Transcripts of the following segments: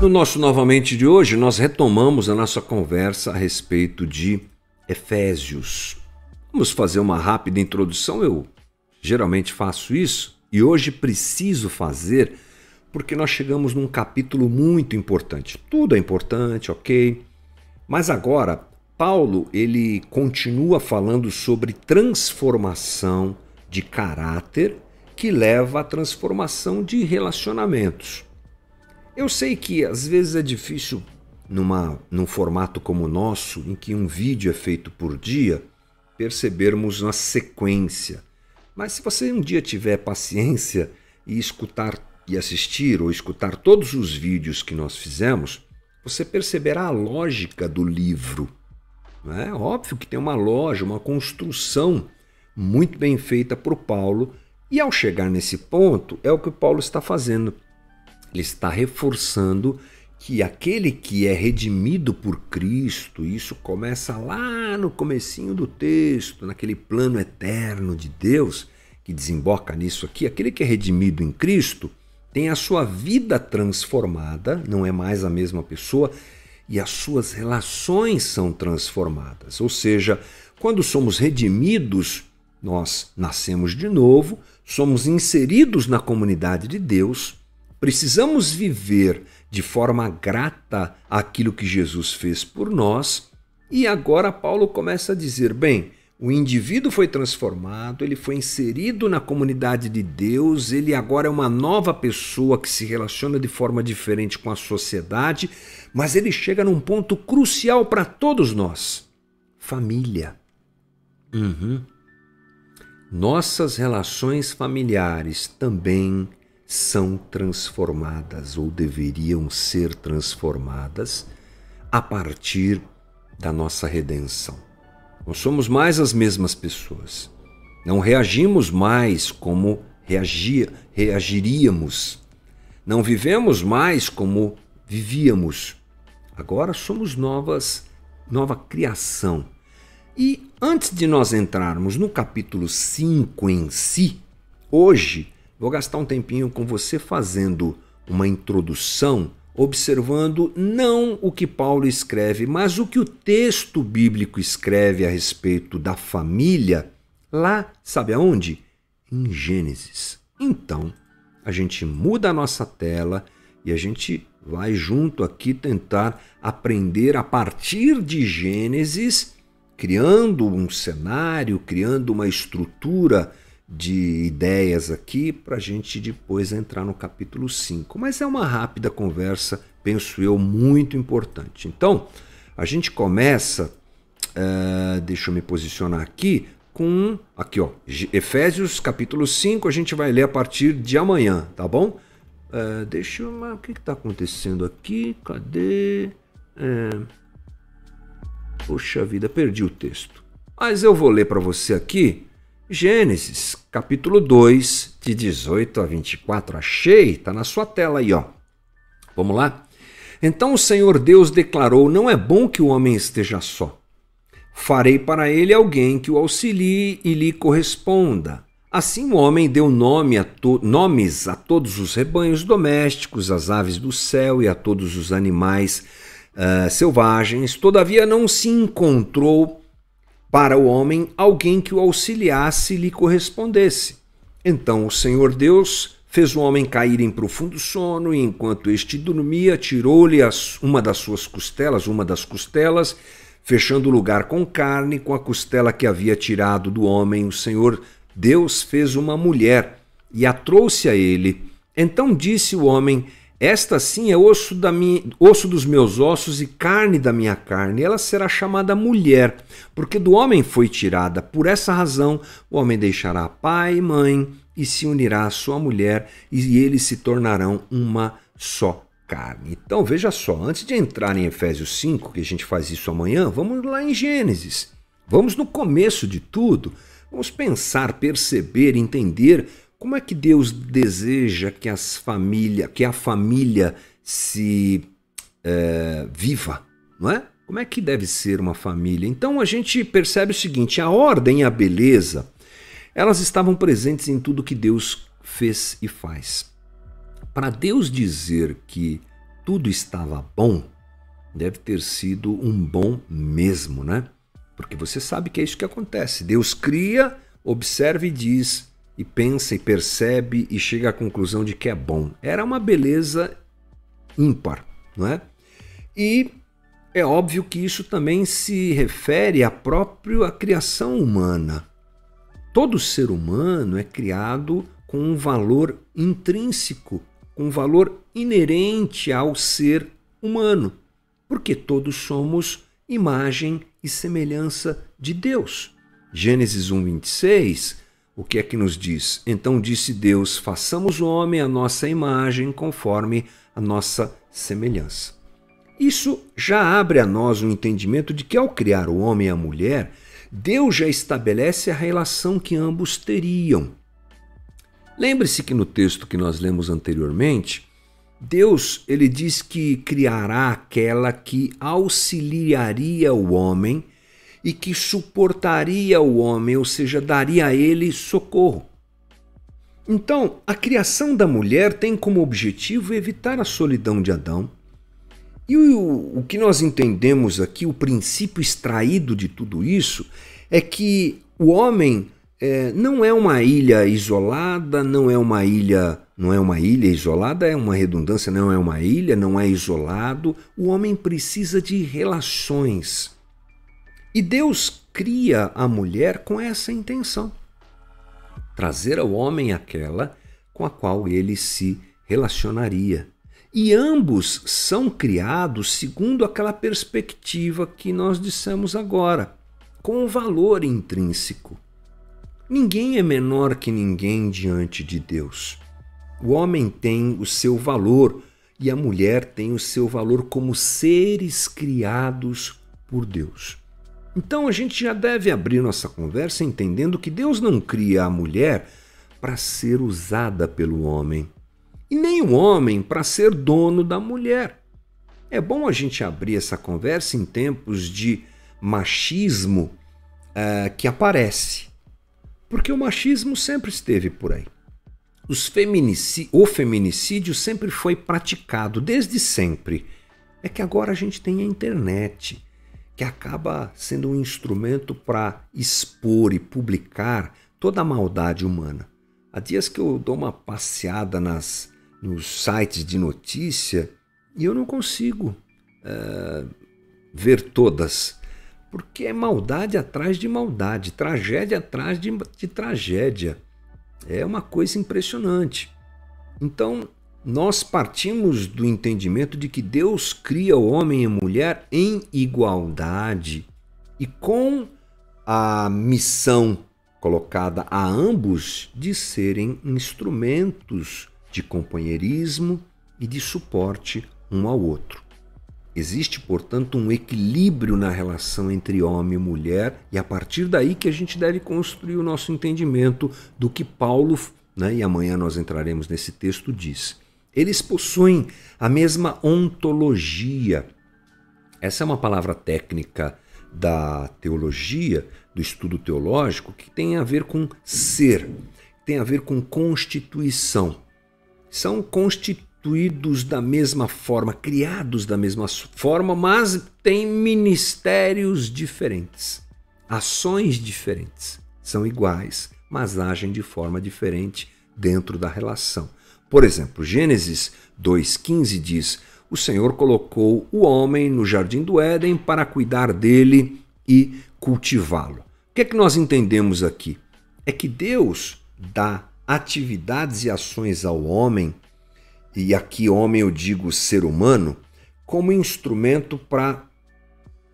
No nosso novamente de hoje, nós retomamos a nossa conversa a respeito de Efésios. Vamos fazer uma rápida introdução. Eu geralmente faço isso e hoje preciso fazer porque nós chegamos num capítulo muito importante. Tudo é importante, ok? Mas agora, Paulo ele continua falando sobre transformação de caráter que leva à transformação de relacionamentos. Eu sei que às vezes é difícil numa, num formato como o nosso, em que um vídeo é feito por dia, percebermos uma sequência. Mas se você um dia tiver paciência e escutar e assistir ou escutar todos os vídeos que nós fizemos, você perceberá a lógica do livro. É óbvio que tem uma loja, uma construção muito bem feita por Paulo, e ao chegar nesse ponto, é o que Paulo está fazendo ele está reforçando que aquele que é redimido por Cristo, isso começa lá no comecinho do texto, naquele plano eterno de Deus que desemboca nisso aqui, aquele que é redimido em Cristo tem a sua vida transformada, não é mais a mesma pessoa, e as suas relações são transformadas. Ou seja, quando somos redimidos, nós nascemos de novo, somos inseridos na comunidade de Deus, Precisamos viver de forma grata aquilo que Jesus fez por nós. E agora Paulo começa a dizer: bem, o indivíduo foi transformado, ele foi inserido na comunidade de Deus, ele agora é uma nova pessoa que se relaciona de forma diferente com a sociedade, mas ele chega num ponto crucial para todos nós: família. Uhum. Nossas relações familiares também são transformadas ou deveriam ser transformadas a partir da nossa redenção. Não somos mais as mesmas pessoas. Não reagimos mais como reagia, reagiríamos. Não vivemos mais como vivíamos. Agora somos novas, nova criação. E antes de nós entrarmos no capítulo 5 em si, hoje Vou gastar um tempinho com você fazendo uma introdução, observando não o que Paulo escreve, mas o que o texto bíblico escreve a respeito da família, lá, sabe aonde? Em Gênesis. Então, a gente muda a nossa tela e a gente vai junto aqui tentar aprender a partir de Gênesis, criando um cenário, criando uma estrutura de ideias aqui para a gente depois entrar no capítulo 5. Mas é uma rápida conversa, penso eu, muito importante. Então, a gente começa, uh, deixa eu me posicionar aqui, com, aqui ó, Efésios capítulo 5, a gente vai ler a partir de amanhã, tá bom? Uh, deixa eu. O que está acontecendo aqui? Cadê? É... Poxa vida, perdi o texto. Mas eu vou ler para você aqui Gênesis, capítulo 2, de 18 a 24. Achei, está na sua tela aí, ó. Vamos lá? Então o Senhor Deus declarou: Não é bom que o homem esteja só. Farei para ele alguém que o auxilie e lhe corresponda. Assim o homem deu nome a nomes a todos os rebanhos domésticos, às aves do céu e a todos os animais uh, selvagens. Todavia não se encontrou para o homem alguém que o auxiliasse e lhe correspondesse. Então o Senhor Deus fez o homem cair em profundo sono, e enquanto este dormia, tirou-lhe uma das suas costelas, uma das costelas, fechando o lugar com carne, com a costela que havia tirado do homem, o Senhor Deus fez uma mulher e a trouxe a ele. Então disse o homem: esta sim é osso, da minha, osso dos meus ossos e carne da minha carne. Ela será chamada mulher, porque do homem foi tirada. Por essa razão, o homem deixará pai e mãe e se unirá à sua mulher, e eles se tornarão uma só carne. Então veja só, antes de entrar em Efésios 5, que a gente faz isso amanhã, vamos lá em Gênesis. Vamos no começo de tudo. Vamos pensar, perceber, entender como é que Deus deseja que as família, que a família se é, viva, não é? Como é que deve ser uma família? Então a gente percebe o seguinte: a ordem e a beleza, elas estavam presentes em tudo que Deus fez e faz. Para Deus dizer que tudo estava bom, deve ter sido um bom mesmo, né? Porque você sabe que é isso que acontece. Deus cria, observa e diz, e pensa e percebe e chega à conclusão de que é bom. Era uma beleza ímpar, não é? E é óbvio que isso também se refere à própria criação humana. Todo ser humano é criado com um valor intrínseco, com um valor inerente ao ser humano, porque todos somos imagem e semelhança de Deus. Gênesis 1:26, o que é que nos diz? Então disse Deus: façamos o homem à nossa imagem, conforme a nossa semelhança. Isso já abre a nós o um entendimento de que ao criar o homem e a mulher, Deus já estabelece a relação que ambos teriam. Lembre-se que no texto que nós lemos anteriormente, Deus ele diz que criará aquela que auxiliaria o homem e que suportaria o homem, ou seja, daria a ele socorro. Então, a criação da mulher tem como objetivo evitar a solidão de Adão. E o, o que nós entendemos aqui, o princípio extraído de tudo isso, é que o homem é, não é uma ilha isolada, não é uma ilha não é uma ilha isolada, é uma redundância, não é uma ilha, não é isolado. O homem precisa de relações. E Deus cria a mulher com essa intenção: trazer ao homem aquela com a qual ele se relacionaria. E ambos são criados segundo aquela perspectiva que nós dissemos agora, com um valor intrínseco. Ninguém é menor que ninguém diante de Deus. O homem tem o seu valor e a mulher tem o seu valor como seres criados por Deus. Então a gente já deve abrir nossa conversa entendendo que Deus não cria a mulher para ser usada pelo homem e nem o homem para ser dono da mulher. É bom a gente abrir essa conversa em tempos de machismo uh, que aparece, porque o machismo sempre esteve por aí. Feminici... O feminicídio sempre foi praticado, desde sempre. É que agora a gente tem a internet, que acaba sendo um instrumento para expor e publicar toda a maldade humana. Há dias que eu dou uma passeada nas, nos sites de notícia e eu não consigo uh, ver todas, porque é maldade atrás de maldade, tragédia atrás de, de tragédia. É uma coisa impressionante. Então, nós partimos do entendimento de que Deus cria o homem e a mulher em igualdade e com a missão colocada a ambos de serem instrumentos de companheirismo e de suporte um ao outro. Existe, portanto, um equilíbrio na relação entre homem e mulher, e a partir daí que a gente deve construir o nosso entendimento do que Paulo, né, e amanhã nós entraremos nesse texto, diz. Eles possuem a mesma ontologia. Essa é uma palavra técnica da teologia, do estudo teológico, que tem a ver com ser, tem a ver com constituição. São constituídos da mesma forma, criados da mesma forma, mas têm ministérios diferentes, ações diferentes. São iguais, mas agem de forma diferente dentro da relação. Por exemplo, Gênesis 2,15 diz: O Senhor colocou o homem no jardim do Éden para cuidar dele e cultivá-lo. O que é que nós entendemos aqui? É que Deus dá atividades e ações ao homem e aqui homem eu digo ser humano, como instrumento para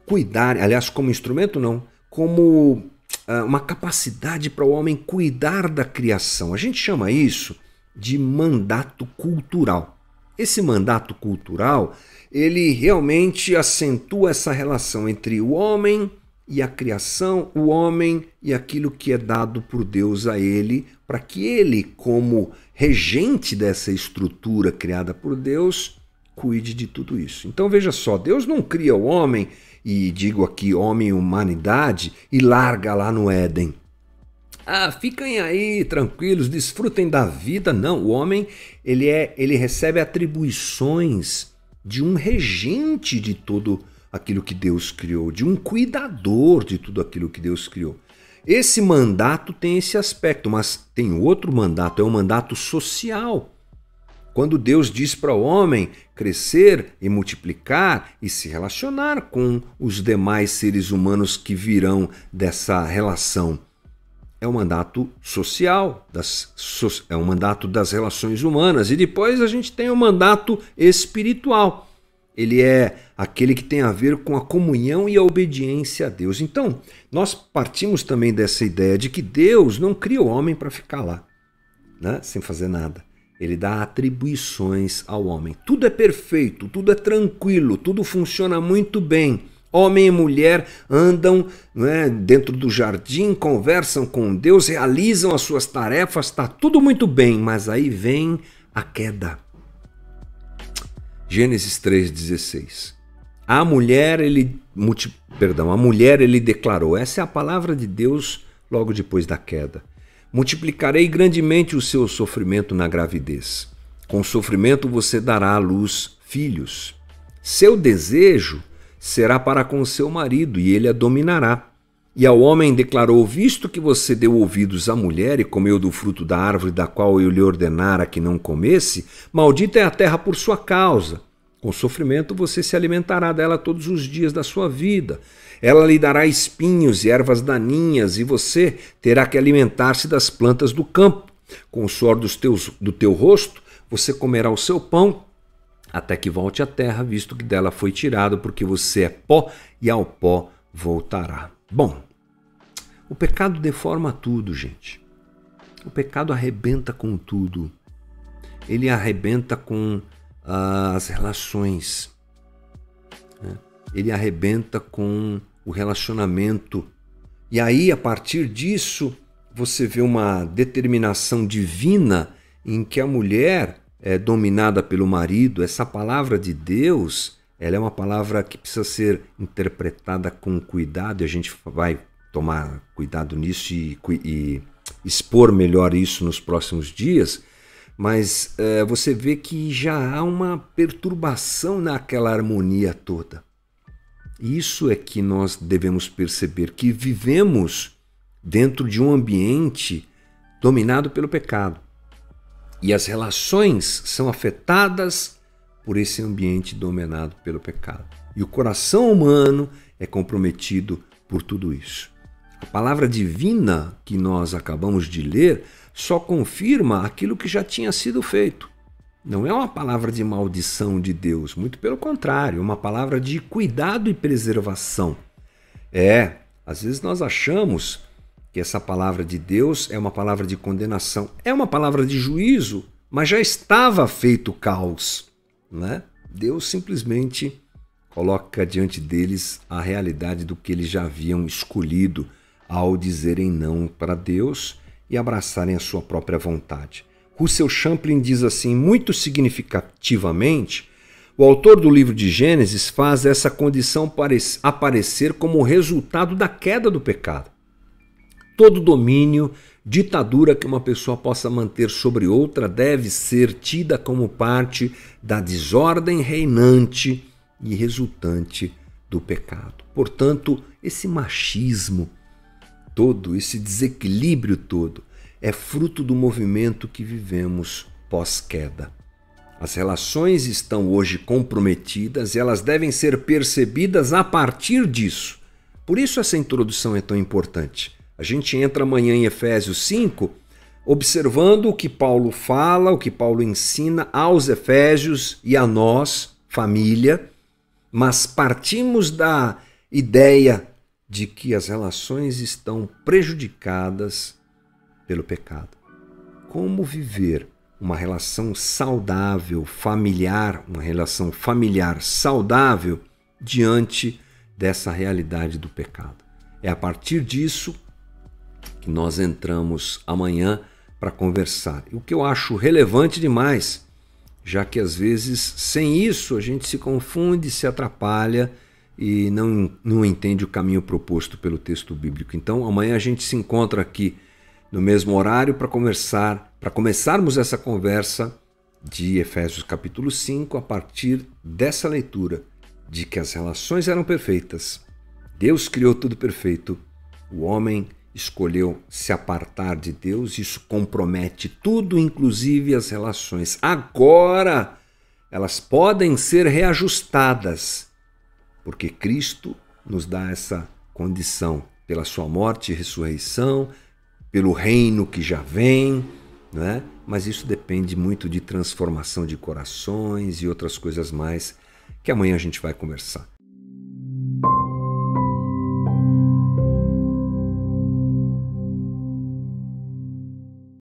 cuidar, aliás, como instrumento não, como uh, uma capacidade para o homem cuidar da criação. A gente chama isso de mandato cultural. Esse mandato cultural, ele realmente acentua essa relação entre o homem e a criação, o homem e aquilo que é dado por Deus a ele, para que ele, como regente dessa estrutura criada por Deus, cuide de tudo isso. Então veja só, Deus não cria o homem, e digo aqui homem e humanidade, e larga lá no Éden. Ah, fiquem aí tranquilos, desfrutem da vida. Não, o homem ele é, ele recebe atribuições de um regente de todo aquilo que Deus criou, de um cuidador de tudo aquilo que Deus criou. Esse mandato tem esse aspecto, mas tem outro mandato, é o um mandato social. Quando Deus diz para o homem crescer e multiplicar e se relacionar com os demais seres humanos que virão dessa relação. É um mandato social, das, é um mandato das relações humanas. E depois a gente tem o mandato espiritual. Ele é aquele que tem a ver com a comunhão e a obediência a Deus. Então, nós partimos também dessa ideia de que Deus não cria o homem para ficar lá, né? sem fazer nada. Ele dá atribuições ao homem. Tudo é perfeito, tudo é tranquilo, tudo funciona muito bem. Homem e mulher andam né, dentro do jardim, conversam com Deus, realizam as suas tarefas, está tudo muito bem, mas aí vem a queda. Gênesis 3,16. A mulher ele perdão, a mulher ele declarou. Essa é a palavra de Deus logo depois da queda. Multiplicarei grandemente o seu sofrimento na gravidez. Com sofrimento você dará à luz filhos. Seu desejo será para com seu marido e ele a dominará. E ao homem declarou: Visto que você deu ouvidos à mulher e comeu do fruto da árvore da qual eu lhe ordenara que não comesse, maldita é a terra por sua causa. Com sofrimento você se alimentará dela todos os dias da sua vida. Ela lhe dará espinhos e ervas daninhas, e você terá que alimentar-se das plantas do campo. Com o suor dos teus, do teu rosto, você comerá o seu pão, até que volte à terra, visto que dela foi tirado, porque você é pó e ao pó voltará. Bom, o pecado deforma tudo, gente. O pecado arrebenta com tudo. Ele arrebenta com uh, as relações. Né? Ele arrebenta com o relacionamento. E aí, a partir disso, você vê uma determinação divina em que a mulher é dominada pelo marido. Essa palavra de Deus, ela é uma palavra que precisa ser interpretada com cuidado e a gente vai tomar cuidado nisso e, e expor melhor isso nos próximos dias. Mas é, você vê que já há uma perturbação naquela harmonia toda. Isso é que nós devemos perceber que vivemos dentro de um ambiente dominado pelo pecado. E as relações são afetadas por esse ambiente dominado pelo pecado. E o coração humano é comprometido por tudo isso. A palavra divina que nós acabamos de ler só confirma aquilo que já tinha sido feito. Não é uma palavra de maldição de Deus, muito pelo contrário, é uma palavra de cuidado e preservação. É, às vezes nós achamos que essa palavra de Deus é uma palavra de condenação, é uma palavra de juízo, mas já estava feito caos, né? Deus simplesmente coloca diante deles a realidade do que eles já haviam escolhido ao dizerem não para Deus e abraçarem a sua própria vontade. Russell Champlin diz assim, muito significativamente, o autor do livro de Gênesis faz essa condição aparecer como resultado da queda do pecado. Todo domínio, ditadura que uma pessoa possa manter sobre outra deve ser tida como parte da desordem reinante e resultante do pecado. Portanto, esse machismo todo, esse desequilíbrio todo, é fruto do movimento que vivemos pós-queda. As relações estão hoje comprometidas e elas devem ser percebidas a partir disso. Por isso essa introdução é tão importante. A gente entra amanhã em Efésios 5 observando o que Paulo fala, o que Paulo ensina aos Efésios e a nós, família, mas partimos da ideia de que as relações estão prejudicadas pelo pecado. Como viver uma relação saudável, familiar, uma relação familiar saudável diante dessa realidade do pecado? É a partir disso que nós entramos amanhã para conversar. O que eu acho relevante demais, já que às vezes sem isso a gente se confunde, se atrapalha e não, não entende o caminho proposto pelo texto bíblico. Então, amanhã a gente se encontra aqui no mesmo horário para conversar, para começarmos essa conversa de Efésios capítulo 5 a partir dessa leitura de que as relações eram perfeitas. Deus criou tudo perfeito. O homem escolheu se apartar de Deus, isso compromete tudo, inclusive as relações. Agora, elas podem ser reajustadas, porque Cristo nos dá essa condição pela sua morte e ressurreição, pelo reino que já vem, né? mas isso depende muito de transformação de corações e outras coisas mais que amanhã a gente vai conversar.